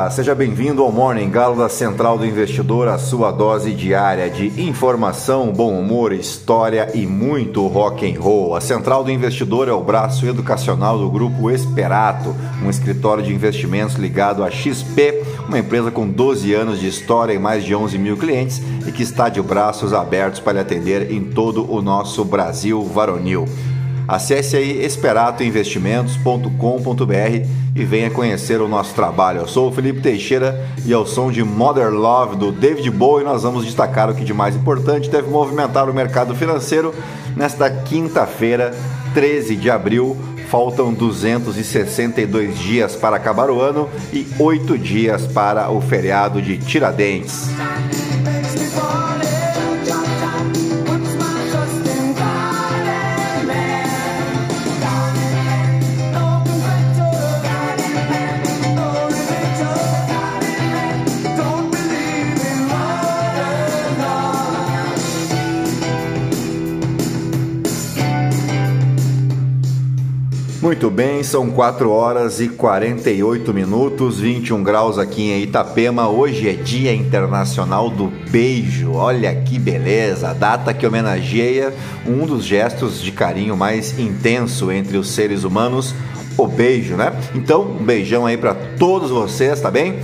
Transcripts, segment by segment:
dia! Seja bem-vindo ao Morning Galo da Central do Investidor, a sua dose diária de informação, bom humor, história e muito rock and roll. A Central do Investidor é o braço educacional do grupo Esperato, um escritório de investimentos ligado à XP, uma empresa com 12 anos de história e mais de 11 mil clientes e que está de braços abertos para atender em todo o nosso Brasil varonil. Acesse aí esperatoinvestimentos.com.br e venha conhecer o nosso trabalho. Eu sou o Felipe Teixeira e ao som de Mother Love do David Bowie nós vamos destacar o que de mais importante deve movimentar o mercado financeiro nesta quinta-feira, 13 de abril. Faltam 262 dias para acabar o ano e 8 dias para o feriado de Tiradentes. Muito bem, são 4 horas e 48 minutos, 21 graus aqui em Itapema. Hoje é Dia Internacional do Beijo. Olha que beleza! Data que homenageia um dos gestos de carinho mais intenso entre os seres humanos, o beijo, né? Então, um beijão aí para todos vocês, tá bem?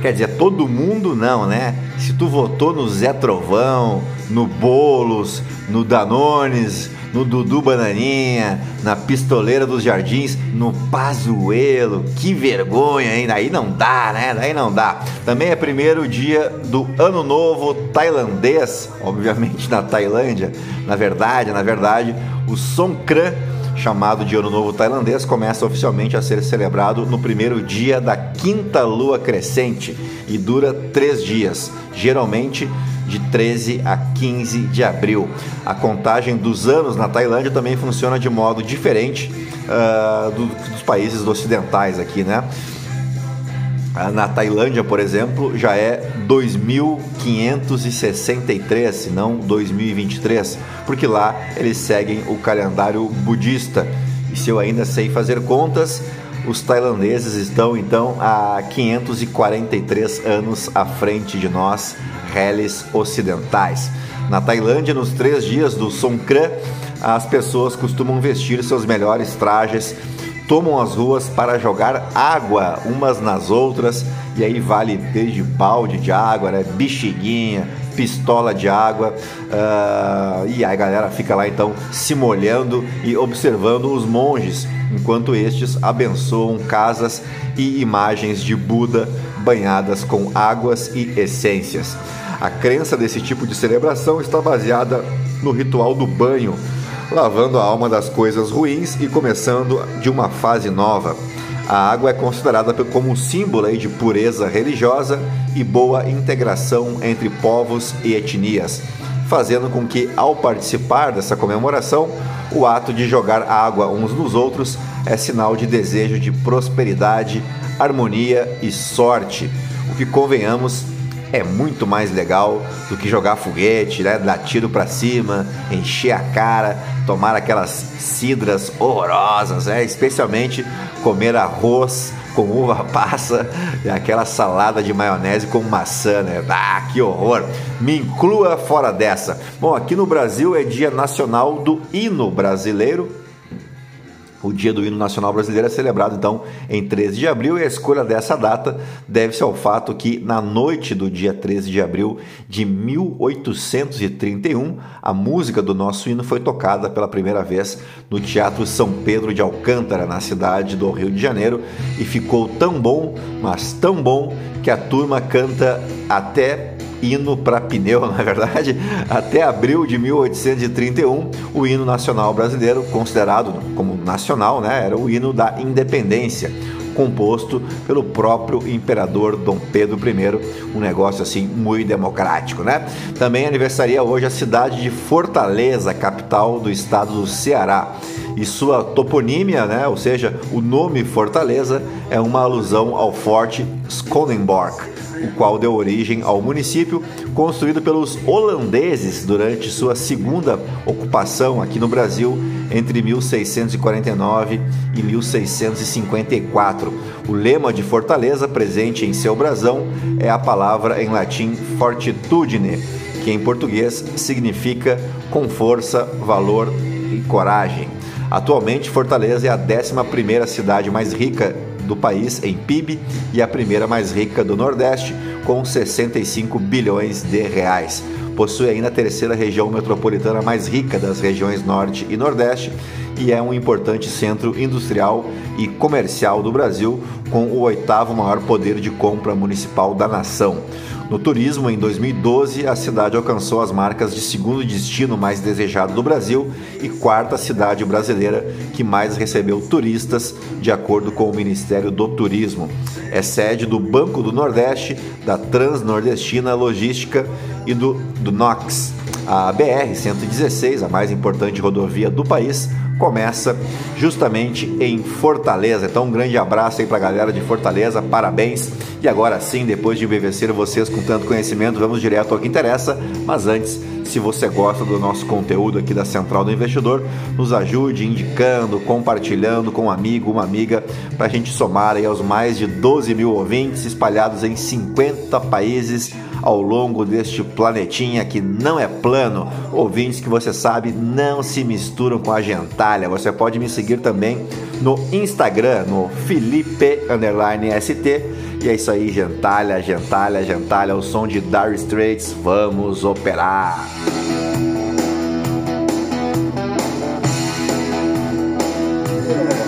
Quer dizer, todo mundo não, né? Se tu votou no Zé Trovão, no Bolos, no Danones, no Dudu Bananinha, na Pistoleira dos Jardins, no Pazuelo. Que vergonha, hein? Aí não dá, né? Aí não dá. Também é primeiro dia do Ano Novo tailandês, obviamente na Tailândia. Na verdade, na verdade, o Songkran chamado de Ano Novo Tailandês, começa oficialmente a ser celebrado no primeiro dia da quinta lua crescente e dura três dias, geralmente de 13 a 15 de abril. A contagem dos anos na Tailândia também funciona de modo diferente uh, do, dos países ocidentais aqui, né? Ah, na Tailândia, por exemplo, já é 2563, se não 2023, porque lá eles seguem o calendário budista. E se eu ainda sei fazer contas, os tailandeses estão então há 543 anos à frente de nós reles ocidentais. Na Tailândia, nos três dias do Songkran, as pessoas costumam vestir seus melhores trajes, tomam as ruas para jogar água umas nas outras, e aí vale desde balde de água, né, bexiguinha, pistola de água, uh, e aí a galera fica lá então se molhando e observando os monges, enquanto estes abençoam casas e imagens de Buda banhadas com águas e essências. A crença desse tipo de celebração está baseada no ritual do banho, lavando a alma das coisas ruins e começando de uma fase nova. A água é considerada como um símbolo de pureza religiosa e boa integração entre povos e etnias, fazendo com que, ao participar dessa comemoração, o ato de jogar água uns nos outros é sinal de desejo de prosperidade, harmonia e sorte, o que convenhamos é muito mais legal do que jogar foguete, né? dar tiro para cima, encher a cara, tomar aquelas cidras horrorosas, né? especialmente comer arroz com uva passa e aquela salada de maionese com maçã, né? Ah, que horror! Me inclua fora dessa. Bom, aqui no Brasil é Dia Nacional do Hino Brasileiro o Dia do Hino Nacional Brasileiro é celebrado então em 13 de abril e a escolha dessa data deve-se ao fato que na noite do dia 13 de abril de 1831, a música do nosso hino foi tocada pela primeira vez no Teatro São Pedro de Alcântara, na cidade do Rio de Janeiro, e ficou tão bom, mas tão bom, que a turma canta até hino para pneu, na verdade, até abril de 1831, o hino nacional brasileiro, considerado como nacional, né, era o hino da independência, composto pelo próprio imperador Dom Pedro I, um negócio assim muito democrático, né? Também aniversaria hoje a cidade de Fortaleza, capital do estado do Ceará. E sua toponímia, né, ou seja, o nome Fortaleza, é uma alusão ao forte Skollenborg, o qual deu origem ao município, construído pelos holandeses durante sua segunda ocupação aqui no Brasil entre 1649 e 1654. O lema de Fortaleza, presente em seu brasão, é a palavra em latim fortitudine, que em português significa com força, valor e coragem. Atualmente, Fortaleza é a 11ª cidade mais rica do país em PIB e a primeira mais rica do Nordeste, com 65 bilhões de reais. Possui ainda a terceira região metropolitana mais rica das regiões Norte e Nordeste e é um importante centro industrial e comercial do Brasil, com o oitavo maior poder de compra municipal da nação. No turismo, em 2012, a cidade alcançou as marcas de segundo destino mais desejado do Brasil e quarta cidade brasileira que mais recebeu turistas, de acordo com o Ministério do Turismo. É sede do Banco do Nordeste, da Transnordestina Logística e do, do NOX. A BR-116, a mais importante rodovia do país, começa justamente em Fortaleza. Então, um grande abraço aí para a galera de Fortaleza, parabéns. E agora sim, depois de embevecer vocês com tanto conhecimento, vamos direto ao que interessa. Mas antes, se você gosta do nosso conteúdo aqui da Central do Investidor, nos ajude indicando, compartilhando com um amigo, uma amiga, para a gente somar aí aos mais de 12 mil ouvintes espalhados em 50 países ao longo deste planetinha que não é plano. Ouvintes que você sabe não se misturam com a gentalha. Você pode me seguir também no Instagram, no Felipe_ST. E é isso aí, gentalha, gentalha, gentalha, o som de Dire Straits. Vamos operar! Muito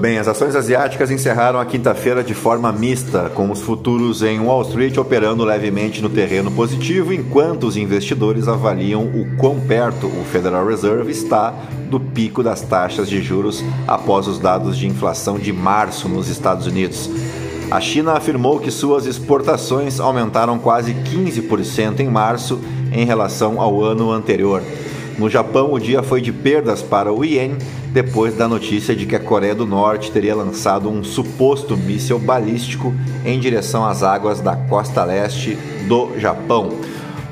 bem, as ações asiáticas encerraram a quinta-feira de forma mista, com os futuros em Wall Street operando levemente no terreno positivo, enquanto os investidores avaliam o quão perto o Federal Reserve está do pico das taxas de juros após os dados de inflação de março nos Estados Unidos. A China afirmou que suas exportações aumentaram quase 15% em março em relação ao ano anterior. No Japão, o dia foi de perdas para o iene depois da notícia de que a Coreia do Norte teria lançado um suposto míssil balístico em direção às águas da costa leste do Japão.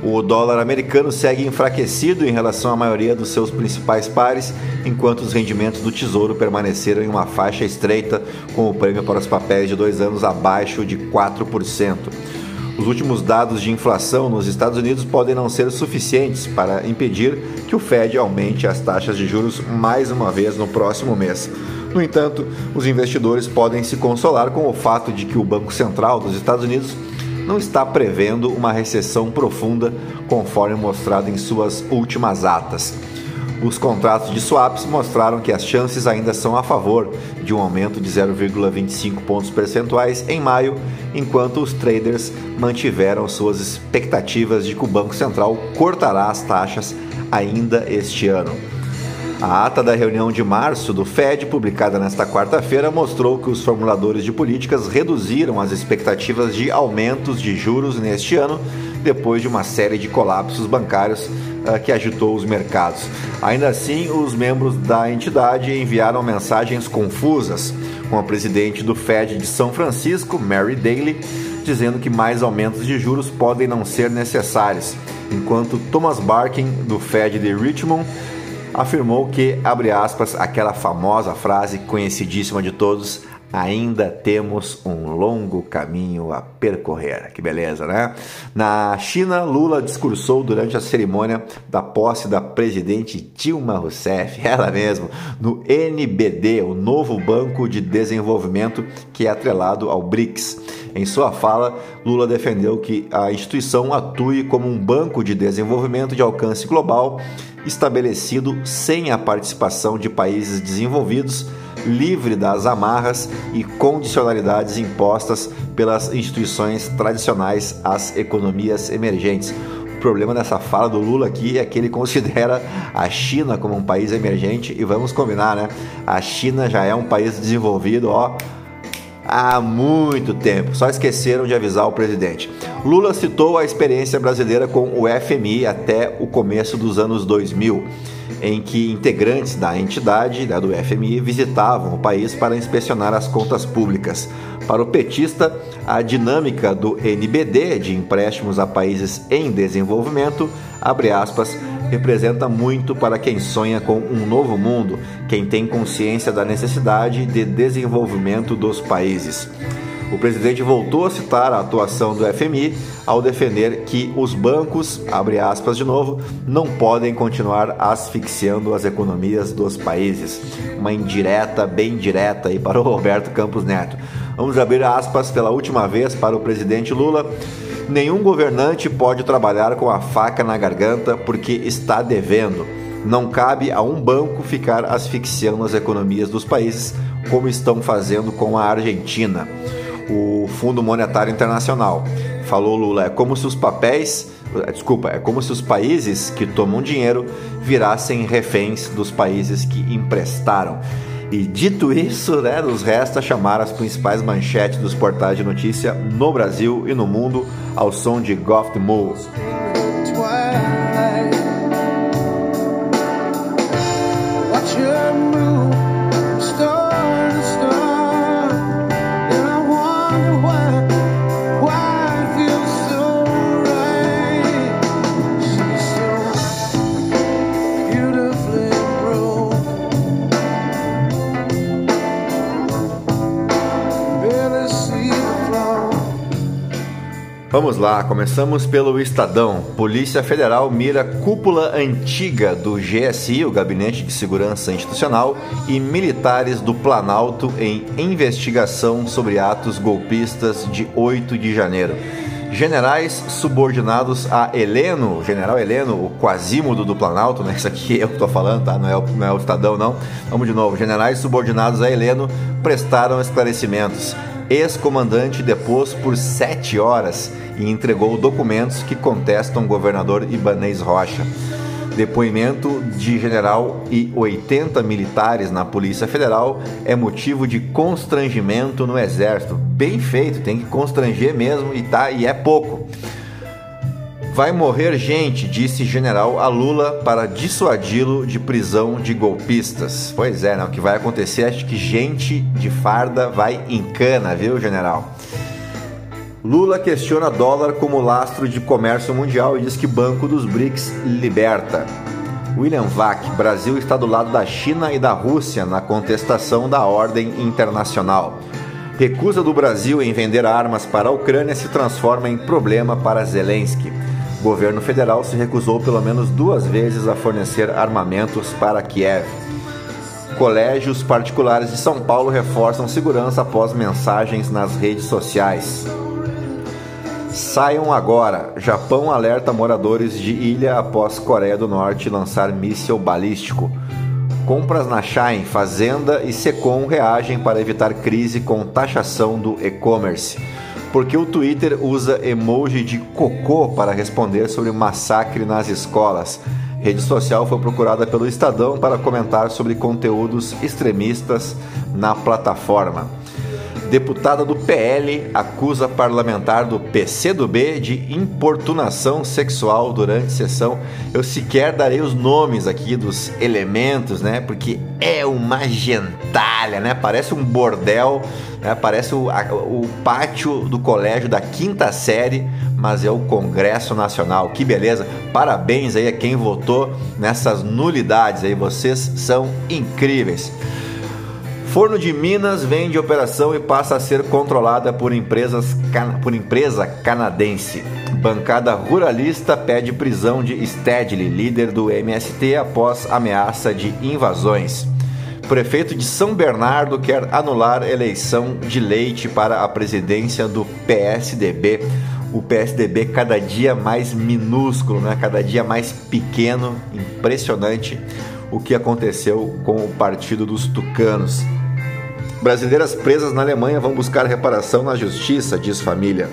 O dólar americano segue enfraquecido em relação à maioria dos seus principais pares, enquanto os rendimentos do Tesouro permaneceram em uma faixa estreita, com o prêmio para os papéis de dois anos abaixo de 4%. Os últimos dados de inflação nos Estados Unidos podem não ser suficientes para impedir que o Fed aumente as taxas de juros mais uma vez no próximo mês. No entanto, os investidores podem se consolar com o fato de que o Banco Central dos Estados Unidos não está prevendo uma recessão profunda, conforme mostrado em suas últimas atas. Os contratos de swaps mostraram que as chances ainda são a favor de um aumento de 0,25 pontos percentuais em maio, enquanto os traders mantiveram suas expectativas de que o Banco Central cortará as taxas ainda este ano. A ata da reunião de março do Fed, publicada nesta quarta-feira, mostrou que os formuladores de políticas reduziram as expectativas de aumentos de juros neste ano, depois de uma série de colapsos bancários uh, que agitou os mercados. Ainda assim, os membros da entidade enviaram mensagens confusas, com a presidente do Fed de São Francisco, Mary Daly, dizendo que mais aumentos de juros podem não ser necessários, enquanto Thomas Barkin, do Fed de Richmond, afirmou que, abre aspas, aquela famosa frase conhecidíssima de todos, ainda temos um longo caminho a percorrer. Que beleza, né? Na China, Lula discursou durante a cerimônia da posse da presidente Dilma Rousseff, ela mesma, no NBD, o novo Banco de Desenvolvimento que é atrelado ao BRICS. Em sua fala, Lula defendeu que a instituição atue como um banco de desenvolvimento de alcance global estabelecido sem a participação de países desenvolvidos livre das amarras e condicionalidades impostas pelas instituições tradicionais às economias emergentes. O problema dessa fala do Lula aqui é que ele considera a China como um país emergente e vamos combinar, né? A China já é um país desenvolvido, ó, há muito tempo, só esqueceram de avisar o presidente. Lula citou a experiência brasileira com o FMI até o começo dos anos 2000 em que integrantes da entidade, né, do FMI, visitavam o país para inspecionar as contas públicas. Para o petista, a dinâmica do NBD, de empréstimos a países em desenvolvimento, abre aspas, representa muito para quem sonha com um novo mundo, quem tem consciência da necessidade de desenvolvimento dos países. O presidente voltou a citar a atuação do FMI ao defender que os bancos, abre aspas de novo, não podem continuar asfixiando as economias dos países. Uma indireta, bem direta aí para o Roberto Campos Neto. Vamos abrir aspas pela última vez para o presidente Lula. Nenhum governante pode trabalhar com a faca na garganta porque está devendo. Não cabe a um banco ficar asfixiando as economias dos países como estão fazendo com a Argentina o Fundo Monetário Internacional. Falou Lula, é como se os papéis, desculpa, é como se os países que tomam dinheiro virassem reféns dos países que emprestaram. E dito isso, né, nos resta chamar as principais manchetes dos portais de notícia no Brasil e no mundo ao som de Goff the Vamos lá, começamos pelo Estadão. Polícia Federal mira cúpula antiga do GSI, o Gabinete de Segurança Institucional, e militares do Planalto em investigação sobre atos golpistas de 8 de janeiro. Generais subordinados a Heleno, General Heleno, o quasímodo do Planalto, né? Isso aqui eu que estou falando, tá? Não é, o, não é o Estadão, não. Vamos de novo. Generais subordinados a Heleno prestaram esclarecimentos ex-comandante depôs por sete horas e entregou documentos que contestam o governador Ibanez Rocha. Depoimento de general e 80 militares na Polícia Federal é motivo de constrangimento no Exército. Bem feito, tem que constranger mesmo e tá e é pouco. Vai morrer gente, disse general a Lula para dissuadi-lo de prisão de golpistas. Pois é, né? o que vai acontecer é que gente de farda vai em cana, viu, general? Lula questiona dólar como lastro de comércio mundial e diz que Banco dos BRICS liberta. William Vac, Brasil está do lado da China e da Rússia na contestação da ordem internacional. Recusa do Brasil em vender armas para a Ucrânia se transforma em problema para Zelensky. O governo federal se recusou pelo menos duas vezes a fornecer armamentos para Kiev. Colégios particulares de São Paulo reforçam segurança após mensagens nas redes sociais. Saiam agora. Japão alerta moradores de ilha após Coreia do Norte lançar míssil balístico. Compras na Shine, Fazenda e Secom reagem para evitar crise com taxação do e-commerce porque o Twitter usa emoji de cocô para responder sobre massacre nas escolas. Rede social foi procurada pelo Estadão para comentar sobre conteúdos extremistas na plataforma. Deputada do PL acusa parlamentar do PCdoB de importunação sexual durante sessão. Eu sequer darei os nomes aqui dos elementos, né? Porque é uma gentalha, né? Parece um bordel, né? Parece o, a, o pátio do colégio da quinta série, mas é o Congresso Nacional. Que beleza! Parabéns aí a quem votou nessas nulidades aí. Vocês são incríveis. Forno de Minas vende operação e passa a ser controlada por, empresas, por empresa canadense. Bancada ruralista pede prisão de Stedley, líder do MST, após ameaça de invasões. Prefeito de São Bernardo quer anular eleição de Leite para a presidência do PSDB. O PSDB cada dia mais minúsculo, né? cada dia mais pequeno, impressionante o que aconteceu com o Partido dos Tucanos. Brasileiras presas na Alemanha vão buscar reparação na justiça, diz família.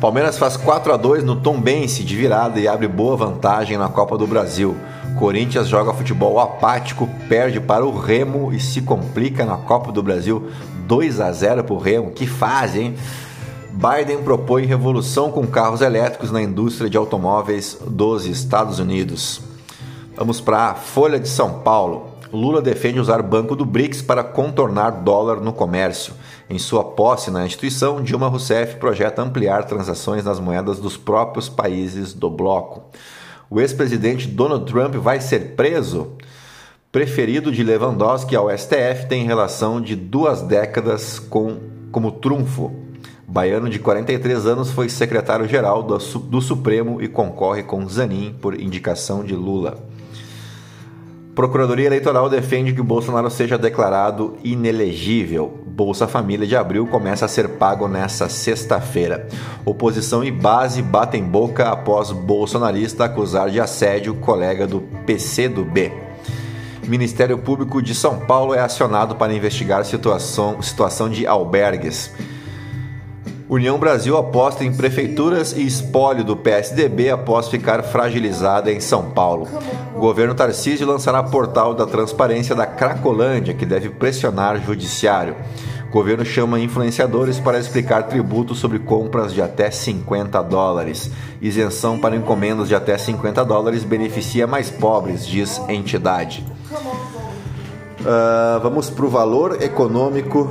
Palmeiras faz 4 a 2 no Tombense de virada e abre boa vantagem na Copa do Brasil. Corinthians joga futebol apático, perde para o Remo e se complica na Copa do Brasil 2 a 0 para o Remo. Que fase, hein? Biden propõe revolução com carros elétricos na indústria de automóveis dos Estados Unidos. Vamos para a Folha de São Paulo. Lula defende usar Banco do BRICS para contornar dólar no comércio. Em sua posse na instituição, Dilma Rousseff projeta ampliar transações nas moedas dos próprios países do bloco. O ex-presidente Donald Trump vai ser preso? Preferido de Lewandowski ao STF tem relação de duas décadas com como trunfo. Baiano de 43 anos foi secretário-geral do, do Supremo e concorre com Zanin por indicação de Lula. Procuradoria Eleitoral defende que Bolsonaro seja declarado inelegível. Bolsa Família de abril começa a ser pago nesta sexta-feira. Oposição e base batem boca após bolsonarista acusar de assédio colega do PCdoB. Ministério Público de São Paulo é acionado para investigar situação, situação de albergues. União Brasil aposta em prefeituras e espólio do PSDB após ficar fragilizada em São Paulo. O governo Tarcísio lançará portal da transparência da Cracolândia, que deve pressionar judiciário. O governo chama influenciadores para explicar tributos sobre compras de até 50 dólares. Isenção para encomendas de até 50 dólares beneficia mais pobres, diz entidade. Uh, vamos para o valor econômico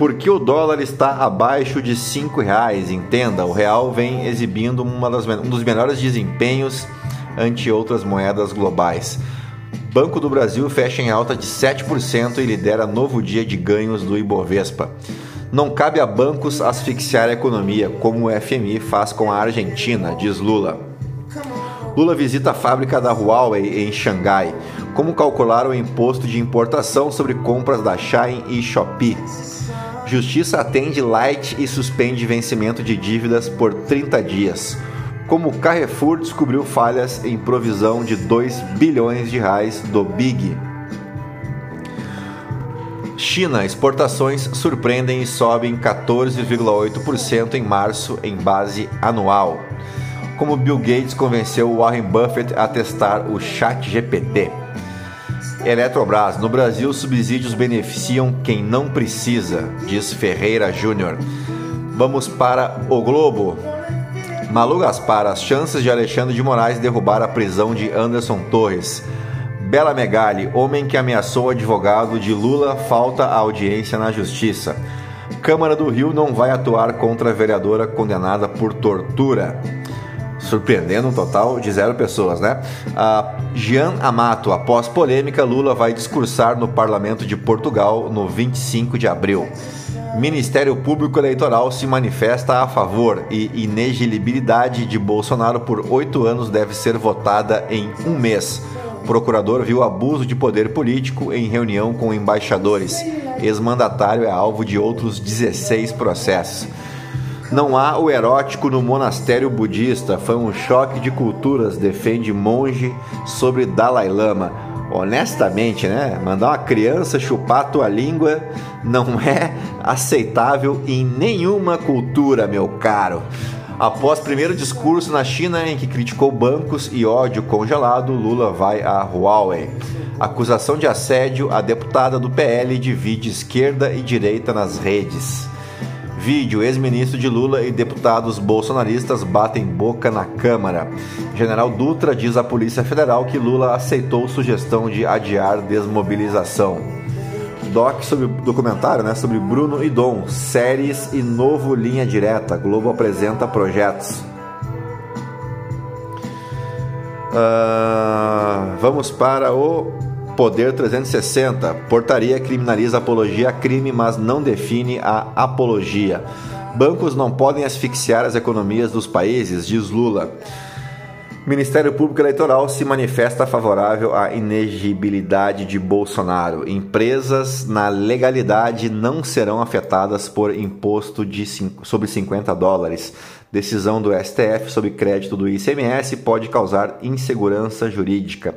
porque o dólar está abaixo de R$ reais, entenda, o real vem exibindo das, um dos melhores desempenhos ante outras moedas globais. Banco do Brasil fecha em alta de 7% e lidera novo dia de ganhos do Ibovespa. Não cabe a bancos asfixiar a economia, como o FMI faz com a Argentina, diz Lula. Lula visita a fábrica da Huawei em Xangai. Como calcular o imposto de importação sobre compras da Shine e Shopee? Justiça atende light e suspende vencimento de dívidas por 30 dias. Como Carrefour descobriu falhas em provisão de 2 bilhões de reais do Big. China, exportações surpreendem e sobem 14,8% em março em base anual. Como Bill Gates convenceu Warren Buffett a testar o Chat GPT. Eletrobras. No Brasil, subsídios beneficiam quem não precisa, diz Ferreira Júnior. Vamos para o Globo. Malu Gaspar, as chances de Alexandre de Moraes derrubar a prisão de Anderson Torres. Bela Megali, homem que ameaçou advogado de Lula, falta a audiência na justiça. Câmara do Rio não vai atuar contra a vereadora condenada por tortura surpreendendo um total de zero pessoas, né? A Jean Amato, após polêmica, Lula vai discursar no Parlamento de Portugal no 25 de abril. Ministério Público Eleitoral se manifesta a favor e inelegibilidade de Bolsonaro por oito anos deve ser votada em um mês. Procurador viu abuso de poder político em reunião com embaixadores. Ex-mandatário é alvo de outros 16 processos. Não há o erótico no monastério budista. Foi um choque de culturas, defende monge sobre Dalai Lama. Honestamente, né? Mandar uma criança chupar a tua língua não é aceitável em nenhuma cultura, meu caro. Após primeiro discurso na China em que criticou bancos e ódio congelado, Lula vai a Huawei. Acusação de assédio, a deputada do PL divide esquerda e direita nas redes. Vídeo: ex-ministro de Lula e deputados bolsonaristas batem boca na Câmara. General Dutra diz à Polícia Federal que Lula aceitou sugestão de adiar desmobilização. Doc sobre documentário, né, sobre Bruno e Dom, séries e novo linha direta. Globo apresenta projetos. Uh, vamos para o Poder 360. Portaria criminaliza apologia a crime, mas não define a apologia. Bancos não podem asfixiar as economias dos países, diz Lula. Ministério Público Eleitoral se manifesta favorável à inegibilidade de Bolsonaro. Empresas na legalidade não serão afetadas por imposto de sobre 50 dólares. Decisão do STF sobre crédito do ICMS pode causar insegurança jurídica.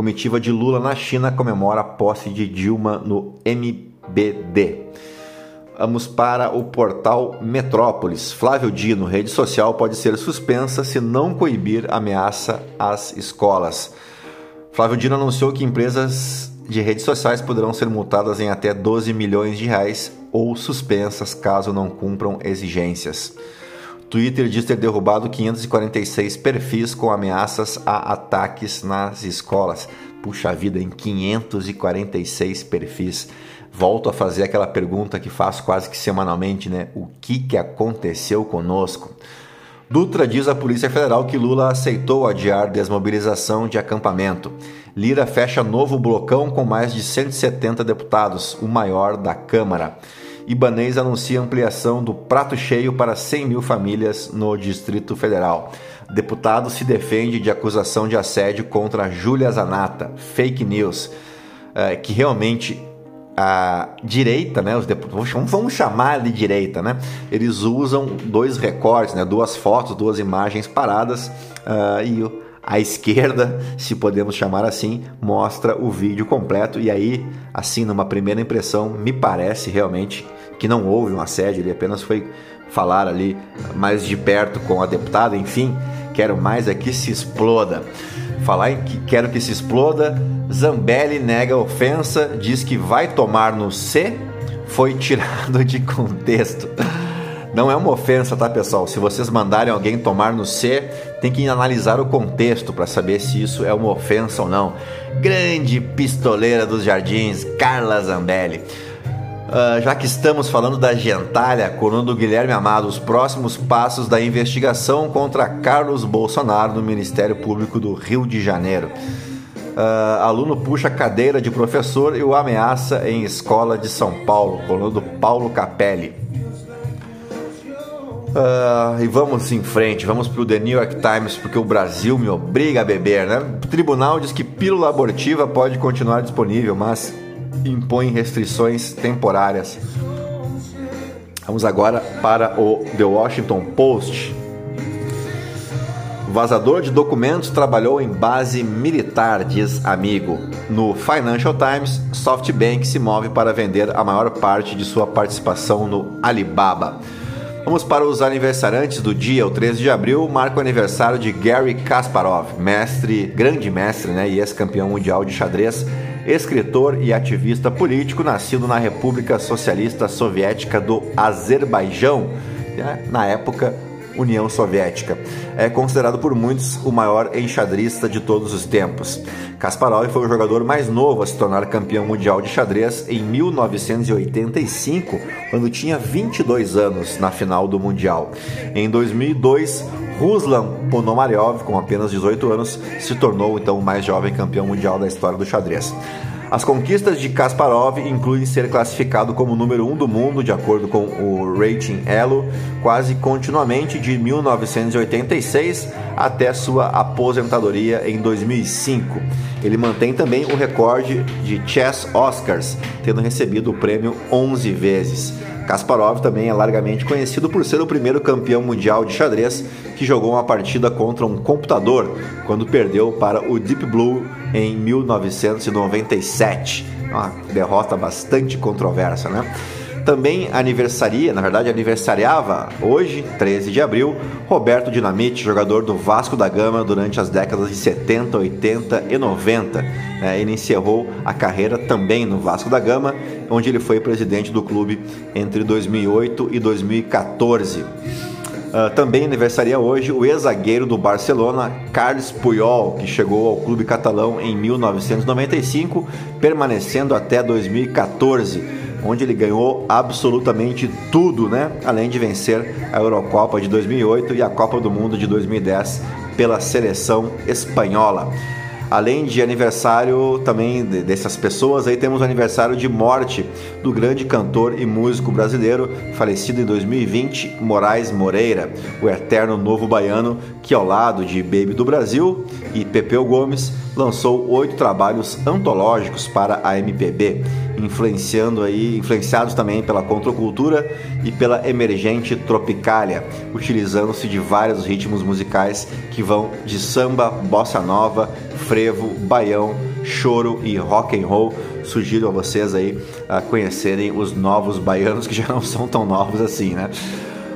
Comitiva de Lula na China comemora a posse de Dilma no MBD. Vamos para o portal Metrópolis. Flávio Dino, rede social pode ser suspensa se não coibir ameaça às escolas. Flávio Dino anunciou que empresas de redes sociais poderão ser multadas em até 12 milhões de reais ou suspensas caso não cumpram exigências. Twitter diz ter derrubado 546 perfis com ameaças a ataques nas escolas. Puxa vida, em 546 perfis. Volto a fazer aquela pergunta que faço quase que semanalmente, né? O que, que aconteceu conosco? Dutra diz à Polícia Federal que Lula aceitou adiar desmobilização de acampamento. Lira fecha novo blocão com mais de 170 deputados, o maior da Câmara. Ibanês anuncia ampliação do prato cheio para 100 mil famílias no Distrito Federal. Deputado se defende de acusação de assédio contra Júlia Zanata. Fake news. É, que realmente a direita, né, os deputados, vamos chamar de direita, né, eles usam dois recortes, né, duas fotos, duas imagens paradas uh, e a esquerda, se podemos chamar assim, mostra o vídeo completo e aí, assim, numa primeira impressão, me parece realmente que não houve um assédio, ele apenas foi falar ali mais de perto com a deputada, enfim, quero mais é que se exploda. Falar em que quero que se exploda, Zambelli nega ofensa, diz que vai tomar no C, foi tirado de contexto. Não é uma ofensa, tá, pessoal? Se vocês mandarem alguém tomar no C, tem que analisar o contexto para saber se isso é uma ofensa ou não. Grande pistoleira dos jardins, Carla Zambelli. Uh, já que estamos falando da gentalha, coluna do Guilherme Amado, os próximos passos da investigação contra Carlos Bolsonaro no Ministério Público do Rio de Janeiro. Uh, aluno puxa cadeira de professor e o ameaça em escola de São Paulo, coluna do Paulo Capelli. Uh, e vamos em frente, vamos para o The New York Times, porque o Brasil me obriga a beber, né? O tribunal diz que pílula abortiva pode continuar disponível, mas impõe restrições temporárias. Vamos agora para o The Washington Post. Vazador de documentos trabalhou em base militar, diz amigo. No Financial Times, SoftBank se move para vender a maior parte de sua participação no Alibaba. Vamos para os aniversariantes do dia, o 13 de abril, marca o aniversário de Gary Kasparov, mestre, grande mestre né, e ex-campeão mundial de xadrez, escritor e ativista político, nascido na República Socialista Soviética do Azerbaijão, né, na época União Soviética. É considerado por muitos o maior enxadrista de todos os tempos. Kasparov foi o jogador mais novo a se tornar campeão mundial de xadrez em 1985, quando tinha 22 anos na final do Mundial. Em 2002, Ruslan Ponomaryov, com apenas 18 anos, se tornou então o mais jovem campeão mundial da história do xadrez. As conquistas de Kasparov incluem ser classificado como número 1 um do mundo, de acordo com o Rating Elo, quase continuamente de 1986 até sua aposentadoria em 2005. Ele mantém também o recorde de Chess Oscars, tendo recebido o prêmio 11 vezes. Kasparov também é largamente conhecido por ser o primeiro campeão mundial de xadrez que jogou uma partida contra um computador quando perdeu para o Deep Blue em 1997. Uma derrota bastante controversa, né? Também aniversaria, na verdade aniversariava hoje, 13 de abril, Roberto Dinamite, jogador do Vasco da Gama durante as décadas de 70, 80 e 90. É, ele encerrou a carreira também no Vasco da Gama, onde ele foi presidente do clube entre 2008 e 2014. Uh, também aniversaria hoje o ex-zagueiro do Barcelona, Carles Puyol, que chegou ao clube catalão em 1995, permanecendo até 2014, onde ele ganhou absolutamente tudo, né? Além de vencer a Eurocopa de 2008 e a Copa do Mundo de 2010 pela seleção espanhola. Além de aniversário também dessas pessoas, aí temos o aniversário de morte do grande cantor e músico brasileiro, falecido em 2020, Moraes Moreira, o eterno novo baiano, que ao lado de Baby do Brasil e Pepeu Gomes, lançou oito trabalhos antológicos para a MPB, influenciando aí, influenciados também pela contracultura e pela emergente tropicália, utilizando-se de vários ritmos musicais que vão de samba, bossa nova, frevo, baião, choro e rock and roll. Sugiro a vocês aí a conhecerem os novos baianos que já não são tão novos assim, né?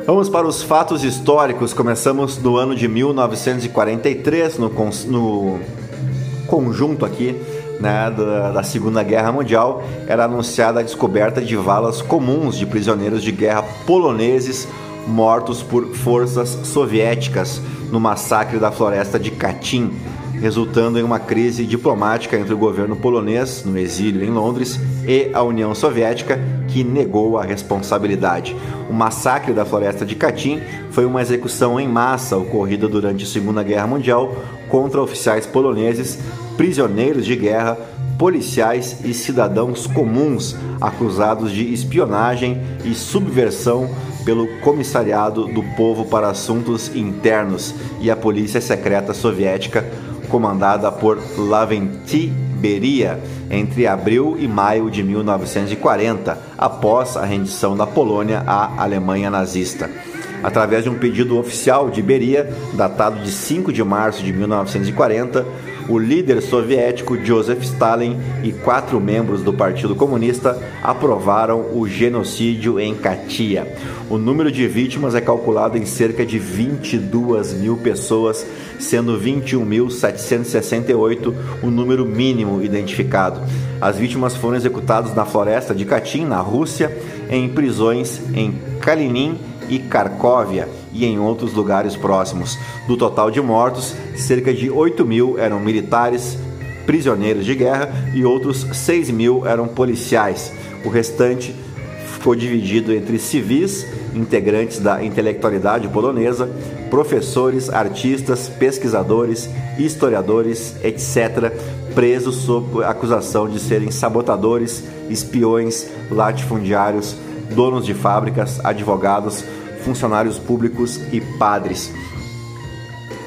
Vamos para os fatos históricos. Começamos no ano de 1943, no, no conjunto aqui né, da, da, Segunda Guerra Mundial, era anunciada a descoberta de valas comuns de prisioneiros de guerra poloneses mortos por forças soviéticas no massacre da floresta de Katyn, resultando em uma crise diplomática entre o governo polonês, no exílio em Londres, e a União Soviética, que negou a responsabilidade. O massacre da floresta de Katyn foi uma execução em massa ocorrida durante a Segunda Guerra Mundial contra oficiais poloneses, prisioneiros de guerra, policiais e cidadãos comuns acusados de espionagem e subversão pelo Comissariado do Povo para Assuntos Internos e a Polícia Secreta Soviética, comandada por Lavrenti Beria, entre abril e maio de 1940, após a rendição da Polônia à Alemanha nazista. Através de um pedido oficial de Beria, datado de 5 de março de 1940, o líder soviético Joseph Stalin e quatro membros do Partido Comunista aprovaram o genocídio em Katia. O número de vítimas é calculado em cerca de 22 mil pessoas, sendo 21.768 o número mínimo identificado. As vítimas foram executadas na floresta de Katyn, na Rússia, em prisões em Kalinin e Kharkovia e em outros lugares próximos. Do total de mortos, cerca de 8 mil eram militares, prisioneiros de guerra e outros 6 mil eram policiais. O restante ficou dividido entre civis, integrantes da intelectualidade polonesa, professores, artistas, pesquisadores, historiadores, etc., presos sob acusação de serem sabotadores, espiões, latifundiários, donos de fábricas, advogados, funcionários públicos e padres.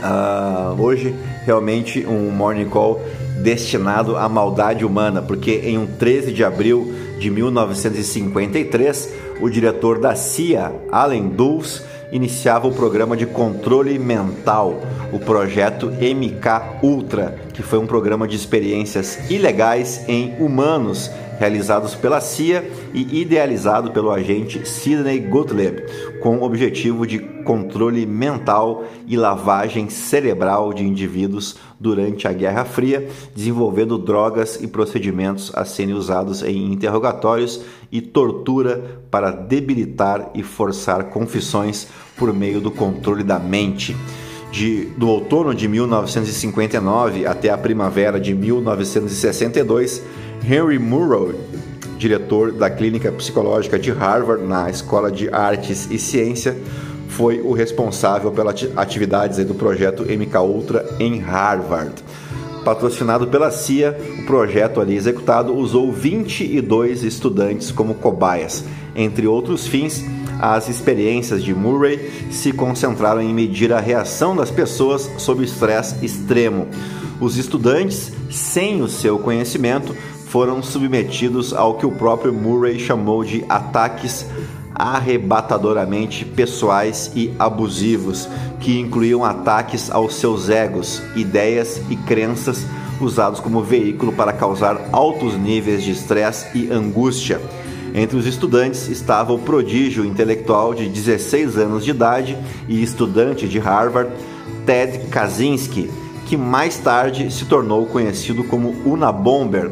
Uh, hoje, realmente, um morning call destinado à maldade humana, porque em um 13 de abril de 1953, o diretor da CIA, Allen Dulles, iniciava o programa de controle mental, o projeto MK Ultra, que foi um programa de experiências ilegais em humanos realizados pela CIA e idealizado pelo agente Sidney Gottlieb, com o objetivo de controle mental e lavagem cerebral de indivíduos durante a Guerra Fria, desenvolvendo drogas e procedimentos a serem usados em interrogatórios e tortura para debilitar e forçar confissões por meio do controle da mente. De, do outono de 1959 até a primavera de 1962, Henry Murrow, diretor da Clínica Psicológica de Harvard na Escola de Artes e Ciência, foi o responsável pelas atividades do projeto MK Ultra em Harvard. Patrocinado pela CIA, o projeto ali executado usou 22 estudantes como cobaias. Entre outros fins, as experiências de Murray se concentraram em medir a reação das pessoas sob estresse extremo. Os estudantes, sem o seu conhecimento, foram submetidos ao que o próprio Murray chamou de ataques arrebatadoramente pessoais e abusivos, que incluíam ataques aos seus egos, ideias e crenças usados como veículo para causar altos níveis de estresse e angústia. Entre os estudantes estava o prodígio intelectual de 16 anos de idade e estudante de Harvard, Ted Kaczynski, que mais tarde se tornou conhecido como Unabomber,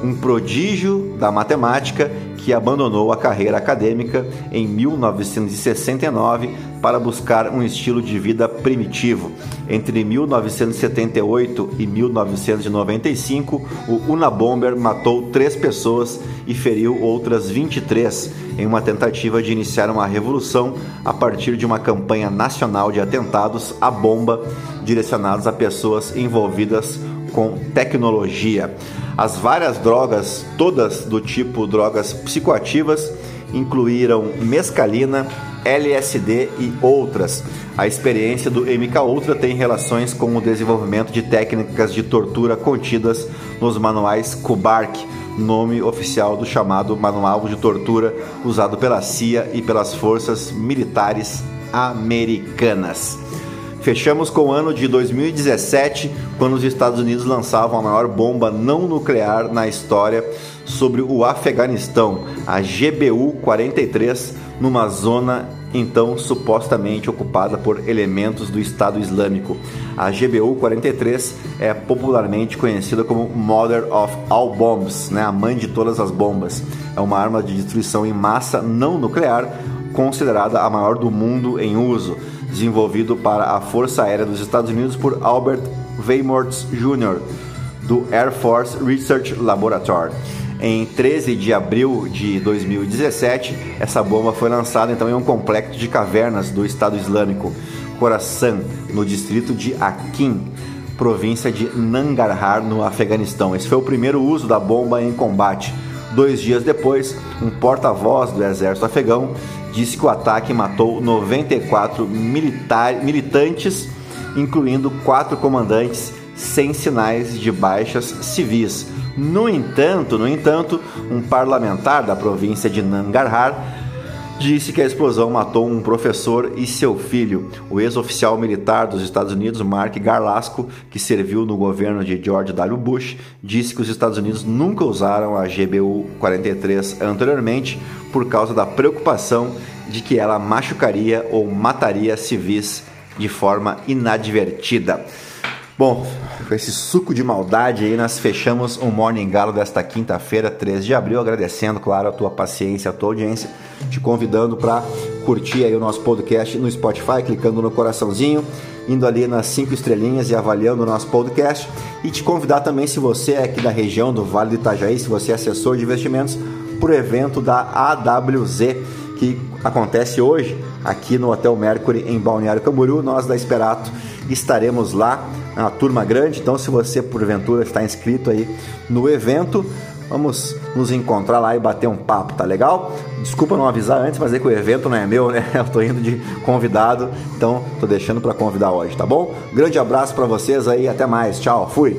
um prodígio da matemática que abandonou a carreira acadêmica em 1969 para buscar um estilo de vida primitivo. Entre 1978 e 1995, o Unabomber matou três pessoas e feriu outras 23 em uma tentativa de iniciar uma revolução a partir de uma campanha nacional de atentados à bomba direcionados a pessoas envolvidas com tecnologia. As várias drogas, todas do tipo drogas psicoativas, incluíram mescalina, LSD e outras. A experiência do MK Ultra tem relações com o desenvolvimento de técnicas de tortura contidas nos manuais Kubark, nome oficial do chamado Manual de Tortura usado pela CIA e pelas forças militares americanas. Fechamos com o ano de 2017, quando os Estados Unidos lançavam a maior bomba não nuclear na história sobre o Afeganistão, a GBU-43, numa zona então supostamente ocupada por elementos do Estado Islâmico. A GBU-43 é popularmente conhecida como Mother of All Bombs, né? a mãe de todas as bombas. É uma arma de destruição em massa não nuclear, considerada a maior do mundo em uso, desenvolvido para a Força Aérea dos Estados Unidos por Albert Weymouth Jr., do Air Force Research Laboratory. Em 13 de abril de 2017, essa bomba foi lançada então em um complexo de cavernas do Estado Islâmico, Khorasan, no distrito de Akin, província de Nangarhar, no Afeganistão. Esse foi o primeiro uso da bomba em combate. Dois dias depois, um porta-voz do exército afegão disse que o ataque matou 94 militantes, incluindo quatro comandantes, sem sinais de baixas civis. No entanto, no entanto, um parlamentar da província de Nangarhar disse que a explosão matou um professor e seu filho. O ex-oficial militar dos Estados Unidos, Mark Garlasco, que serviu no governo de George W. Bush, disse que os Estados Unidos nunca usaram a GBU-43 anteriormente por causa da preocupação de que ela machucaria ou mataria civis de forma inadvertida. Bom, com esse suco de maldade aí, nós fechamos o Morning Galo desta quinta-feira, 3 de abril, agradecendo, claro, a tua paciência, a tua audiência, te convidando para curtir aí o nosso podcast no Spotify, clicando no coraçãozinho, indo ali nas cinco estrelinhas e avaliando o nosso podcast, e te convidar também, se você é aqui da região do Vale do Itajaí, se você é assessor de investimentos, para o evento da AWZ, que acontece hoje aqui no Hotel Mercury em Balneário Camboriú. Nós da Esperato estaremos lá, uma turma grande, então se você porventura está inscrito aí no evento, vamos nos encontrar lá e bater um papo, tá legal? Desculpa não avisar antes, mas é que o evento não é meu, né? Eu tô indo de convidado, então tô deixando para convidar hoje, tá bom? Grande abraço para vocês aí, até mais. Tchau, fui.